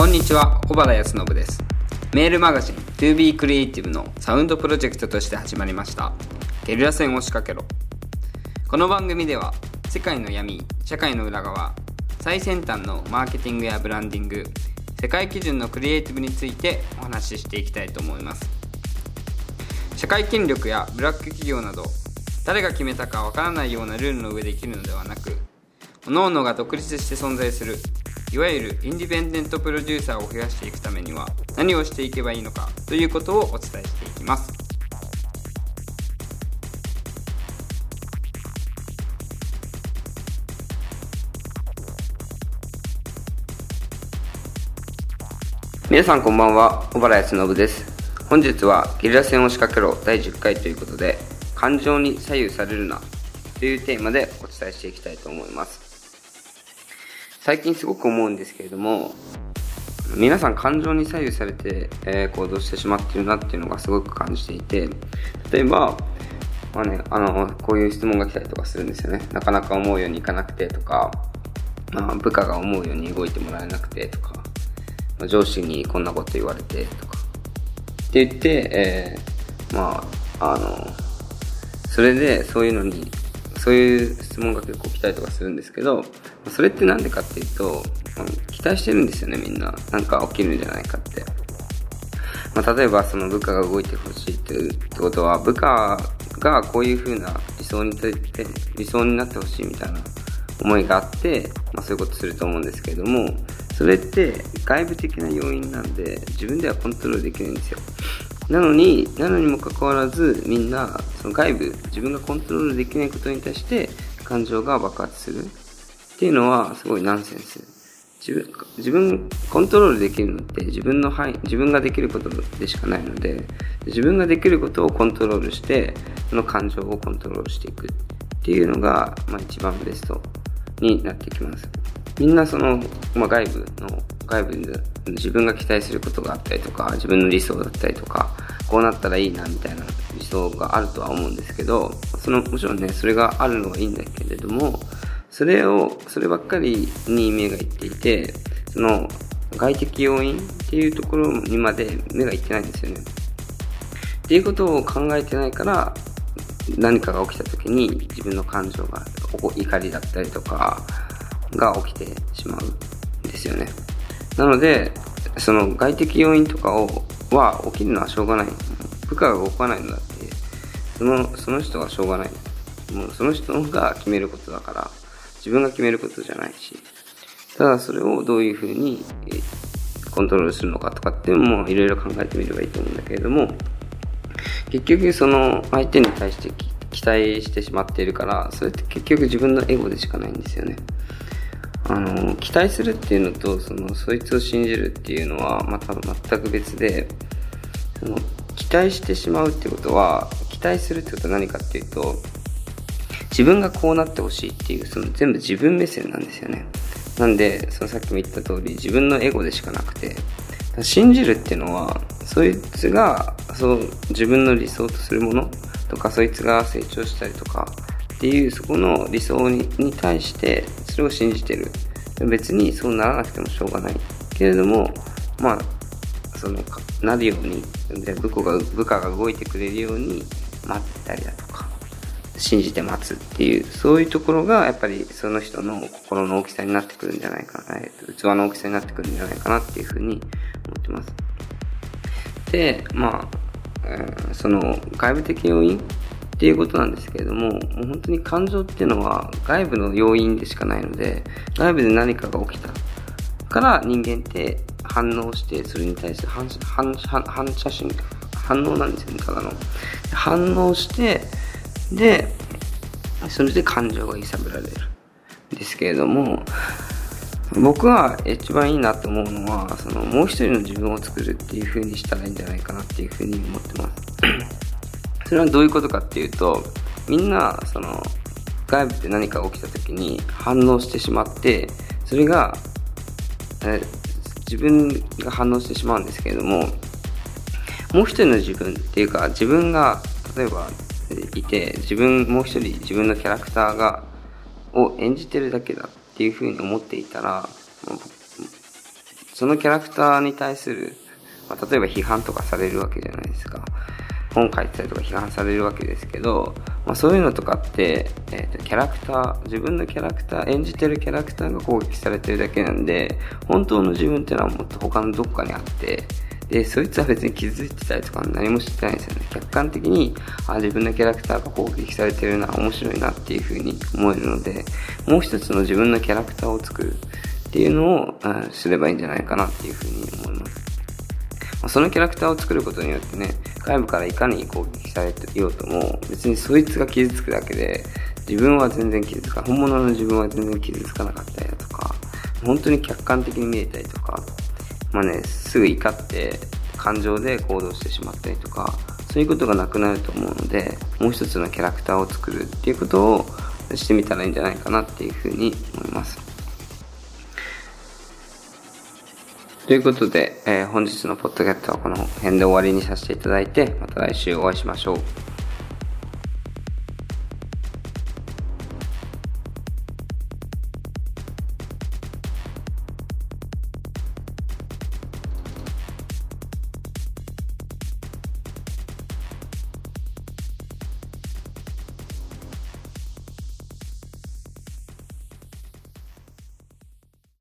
こんにちは小原康信です。メールマガジン 2B クリエイティブのサウンドプロジェクトとして始まりました。ゲリラ戦を仕掛けろ。この番組では世界の闇社会の裏側最先端のマーケティングやブランディング世界基準のクリエイティブについてお話ししていきたいと思います。社会権力やブラック企業など誰が決めたかわからないようなルールの上で生きるのではなく各々が独立して存在するいわゆるインディペンデントプロデューサーを増やしていくためには何をしていけばいいのかということをお伝えしていきます。皆さんこんばんは小原康信です。本日はゲリラ戦を仕掛けろ第10回ということで感情に左右されるなというテーマでお伝えしていきたいと思います。最近すごく思うんですけれども皆さん感情に左右されて、えー、行動してしまってるなっていうのがすごく感じていて例えばまあね、あの、こういう質問が来たりとかするんですよね。なかなか思うようにいかなくてとか、まあ、部下が思うように動いてもらえなくてとか、上司にこんなこと言われてとか、って言って、えー、まあ、あの、それでそういうのに、そういう質問が結構来たりとかするんですけど、それってなんでかっていうと、期待してるんですよね、みんな。なんか起きるんじゃないかって。まあ、例えばその部下が動いてほしいってってことは、部下がこういう風な理想にて理想になってほしいみたいな思いがあって、まあ、そういうことすると思うんですけれども、それって外部的な要因なんで自分ではコントロールできないんですよなのになのにもかかわらずみんなその外部自分がコントロールできないことに対して感情が爆発するっていうのはすごいナンセンス。自分自分コントロールできるのって自分の範囲自分ができることでしかないので自分ができることをコントロールしてその感情をコントロールしていくっていうのが、まあ、一番ベストになってきます。みんなその、まあ、外部の、外部で自分が期待することがあったりとか、自分の理想だったりとか、こうなったらいいなみたいな理想があるとは思うんですけど、その、もちろんね、それがあるのはいいんだけれども、それを、そればっかりに目がいっていて、その、外的要因っていうところにまで目がいってないんですよね。っていうことを考えてないから、何かが起きた時に自分の感情が怒りだったりとか、が起きてしまうんですよね。なので、その外的要因とかを、は起きるのはしょうがない。部下が動かないのだって、その、その人はしょうがない。もうその人が決めることだから、自分が決めることじゃないし、ただそれをどういうふうにコントロールするのかとかっていうのもいろいろ考えてみればいいと思うんだけれども、結局その相手に対して期待してしまっているから、それって結局自分のエゴでしかないんですよね。あの、期待するっていうのと、その、そいつを信じるっていうのは、また全く別で、その、期待してしまうってことは、期待するってことは何かっていうと、自分がこうなってほしいっていう、その全部自分目線なんですよね。なんで、そのさっきも言った通り、自分のエゴでしかなくて、信じるっていうのは、そいつが、そう、自分の理想とするものとか、そいつが成長したりとか、っていうそこの理想にに対してそれを信じてる別にそうならなくてもしょうがないけれどもまあそのなるようにで部下が部下が動いてくれるように待ってたりだとか信じて待つっていうそういうところがやっぱりその人の心の大きさになってくるんじゃないかなえー、と器の大きさになってくるんじゃないかなっていうふうに思ってますでまあ、えー、その外部的要因っていうことなんですけれども、もう本当に感情っていうのは外部の要因でしかないので、外部で何かが起きたから人間って反応して、それに対して反反反反射神反応なんですよね、ただの。反応して、で、それで感情が揺さぶられる。んですけれども、僕は一番いいなと思うのは、そのもう一人の自分を作るっていう風にしたらいいんじゃないかなっていう風に思ってます。それはどういうことかっていうと、みんな、その、外部で何か起きた時に反応してしまって、それが、え自分が反応してしまうんですけれども、もう一人の自分っていうか、自分が、例えば、いて、自分、もう一人自分のキャラクターが、を演じてるだけだっていうふうに思っていたら、そのキャラクターに対する、まあ、例えば批判とかされるわけじゃないですか。本書いてたりとか批判されるわけですけど、まあ、そういうのとかって、えーと、キャラクター自分のキャラクター演じてるキャラクターが攻撃されてるだけなんで本当の自分っていうのはもっと他のどっかにあってでそいつは別に気づいてたりとか何もしてないんですよね。客観的にあ自分のキャラクターが攻撃されてるな面白いなっていう風に思えるのでもう一つの自分のキャラクターを作るっていうのを、うん、すればいいんじゃないかなっていう風に思います、ま、そのキャラクターを作ることによってね外部からいかに攻撃されていようとも別にそいつが傷つくだけで自分は全然傷つか本物の自分は全然傷つかなかったりだとか本当に客観的に見えたりとかまあねすぐ怒って感情で行動してしまったりとかそういうことがなくなると思うのでもう一つのキャラクターを作るっていうことをしてみたらいいんじゃないかなっていうふうに思います。ということで、えー、本日のポッドキャストはこの辺で終わりにさせていただいてまた来週お会いしましょう。